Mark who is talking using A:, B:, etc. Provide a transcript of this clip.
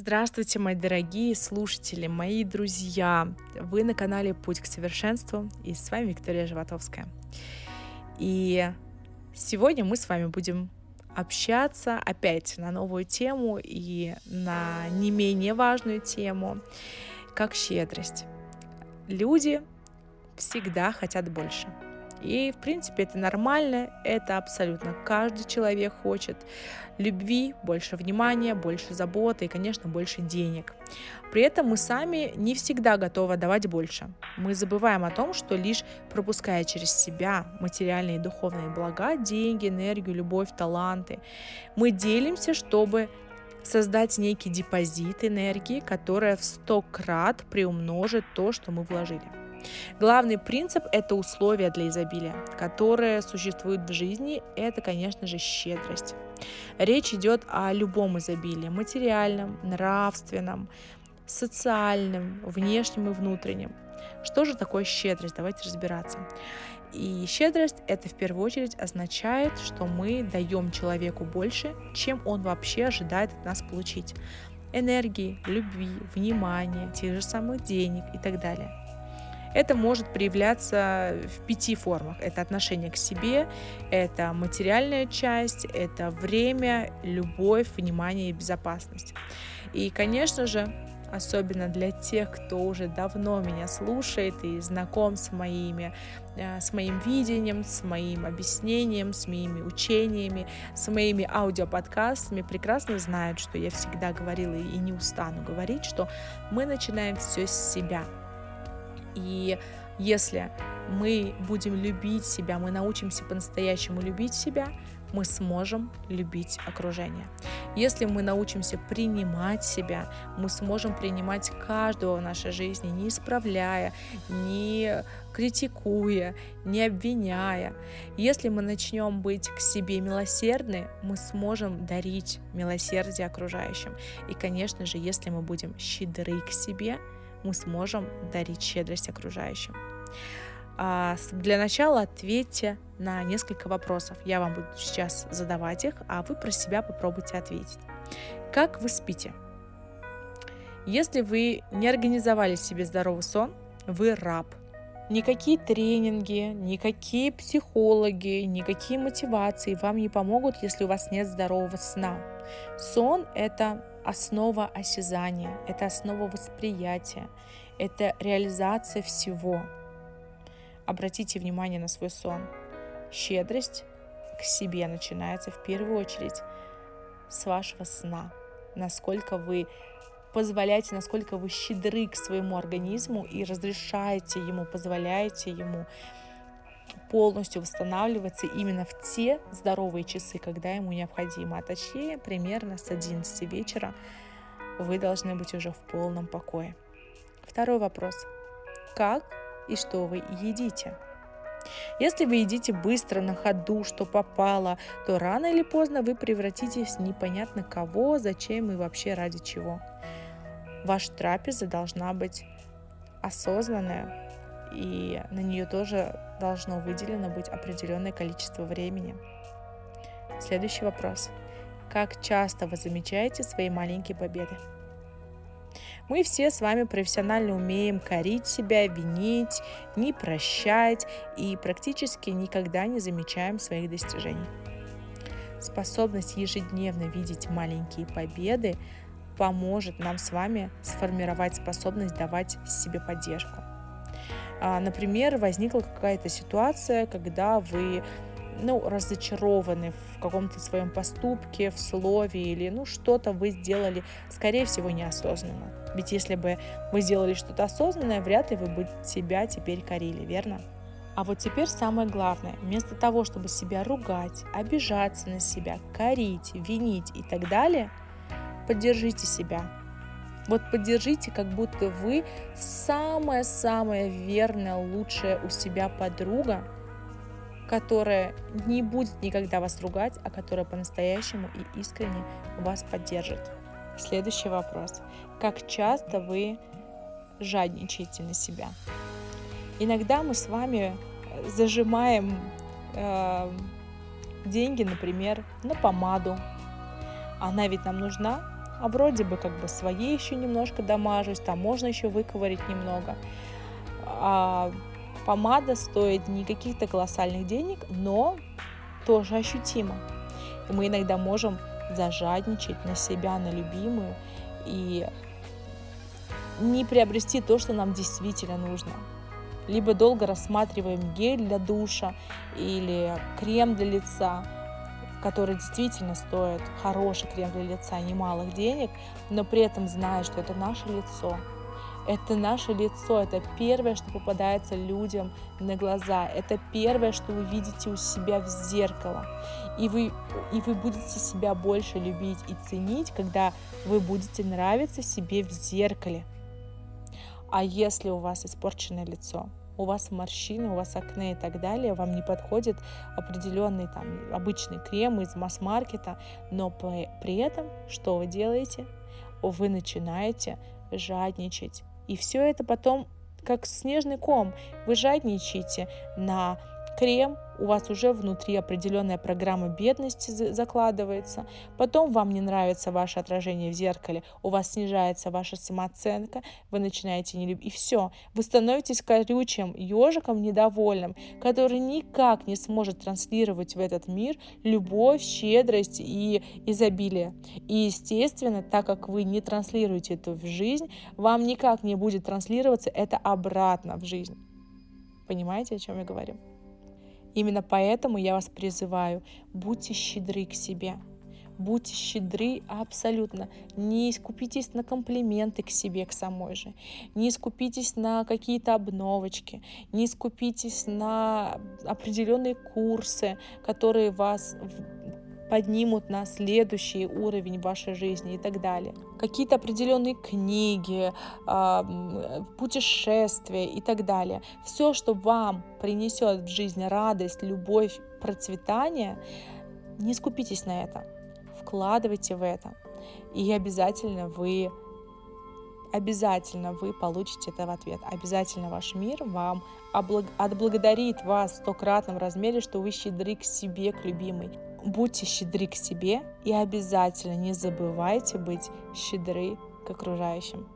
A: Здравствуйте, мои дорогие слушатели, мои друзья! Вы на канале «Путь к совершенству» и с вами Виктория Животовская. И сегодня мы с вами будем общаться опять на новую тему и на не менее важную тему, как щедрость. Люди всегда хотят больше – и, в принципе, это нормально, это абсолютно каждый человек хочет любви, больше внимания, больше заботы и, конечно, больше денег. При этом мы сами не всегда готовы давать больше. Мы забываем о том, что лишь пропуская через себя материальные и духовные блага, деньги, энергию, любовь, таланты, мы делимся, чтобы создать некий депозит энергии, которая в сто крат приумножит то, что мы вложили. Главный принцип – это условия для изобилия, которые существуют в жизни. Это, конечно же, щедрость. Речь идет о любом изобилии – материальном, нравственном, социальном, внешнем и внутреннем. Что же такое щедрость? Давайте разбираться. И щедрость это в первую очередь означает, что мы даем человеку больше, чем он вообще ожидает от нас получить. Энергии, любви, внимания, тех же самых денег и так далее. Это может проявляться в пяти формах. Это отношение к себе, это материальная часть, это время, любовь, внимание и безопасность. И, конечно же, особенно для тех, кто уже давно меня слушает и знаком с моими, э, с моим видением, с моим объяснением, с моими учениями, с моими аудиоподкастами, прекрасно знают, что я всегда говорила и не устану говорить, что мы начинаем все с себя – и если мы будем любить себя, мы научимся по-настоящему любить себя, мы сможем любить окружение. Если мы научимся принимать себя, мы сможем принимать каждого в нашей жизни, не исправляя, не критикуя, не обвиняя. Если мы начнем быть к себе милосердны, мы сможем дарить милосердие окружающим. И, конечно же, если мы будем щедры к себе, мы сможем дарить щедрость окружающим. А для начала ответьте на несколько вопросов. Я вам буду сейчас задавать их, а вы про себя попробуйте ответить. Как вы спите? Если вы не организовали себе здоровый сон, вы раб. Никакие тренинги, никакие психологи, никакие мотивации вам не помогут, если у вас нет здорового сна. Сон – это основа осязания, это основа восприятия, это реализация всего. Обратите внимание на свой сон. Щедрость к себе начинается в первую очередь с вашего сна. Насколько вы позволяете, насколько вы щедры к своему организму и разрешаете ему, позволяете ему полностью восстанавливаться именно в те здоровые часы, когда ему необходимо. А точнее, примерно с 11 вечера вы должны быть уже в полном покое. Второй вопрос. Как и что вы едите? Если вы едите быстро, на ходу, что попало, то рано или поздно вы превратитесь в непонятно кого, зачем и вообще ради чего. Ваша трапеза должна быть осознанная, и на нее тоже должно выделено быть определенное количество времени. Следующий вопрос. Как часто вы замечаете свои маленькие победы? Мы все с вами профессионально умеем корить себя, винить, не прощать и практически никогда не замечаем своих достижений. Способность ежедневно видеть маленькие победы поможет нам с вами сформировать способность давать себе поддержку. А, например, возникла какая-то ситуация, когда вы ну, разочарованы в каком-то своем поступке, в слове или ну, что-то вы сделали, скорее всего, неосознанно. Ведь если бы вы сделали что-то осознанное, вряд ли вы бы себя теперь корили, верно? А вот теперь самое главное. Вместо того, чтобы себя ругать, обижаться на себя, корить, винить и так далее, поддержите себя, вот поддержите, как будто вы самая-самая верная, лучшая у себя подруга, которая не будет никогда вас ругать, а которая по-настоящему и искренне вас поддержит. Следующий вопрос. Как часто вы жадничаете на себя? Иногда мы с вами зажимаем э, деньги, например, на помаду. Она ведь нам нужна, а вроде бы как бы свои еще немножко дамажусь, там можно еще выковырить немного. А помада стоит не каких-то колоссальных денег, но тоже ощутимо. И мы иногда можем зажадничать на себя, на любимую и не приобрести то, что нам действительно нужно. Либо долго рассматриваем гель для душа или крем для лица, который действительно стоит хороший крем для лица немалых денег, но при этом зная, что это наше лицо, это наше лицо, это первое, что попадается людям на глаза, это первое, что вы видите у себя в зеркало. И вы, и вы будете себя больше любить и ценить, когда вы будете нравиться себе в зеркале. А если у вас испорченное лицо, у вас морщины, у вас акне и так далее, вам не подходит определенный там обычный крем из масс-маркета, но при, этом что вы делаете? Вы начинаете жадничать. И все это потом как снежный ком. Вы жадничаете на крем, у вас уже внутри определенная программа бедности закладывается, потом вам не нравится ваше отражение в зеркале, у вас снижается ваша самооценка, вы начинаете не любить, и все, вы становитесь колючим ежиком недовольным, который никак не сможет транслировать в этот мир любовь, щедрость и изобилие. И, естественно, так как вы не транслируете это в жизнь, вам никак не будет транслироваться это обратно в жизнь. Понимаете, о чем я говорю? Именно поэтому я вас призываю, будьте щедры к себе. Будьте щедры абсолютно. Не искупитесь на комплименты к себе, к самой же. Не искупитесь на какие-то обновочки. Не искупитесь на определенные курсы, которые вас поднимут на следующий уровень вашей жизни и так далее. Какие-то определенные книги, путешествия и так далее. Все, что вам принесет в жизнь радость, любовь, процветание, не скупитесь на это. Вкладывайте в это. И обязательно вы обязательно вы получите это в ответ. Обязательно ваш мир вам отблагодарит вас в стократном размере, что вы щедры к себе, к любимой. Будьте щедры к себе и обязательно не забывайте быть щедры к окружающим.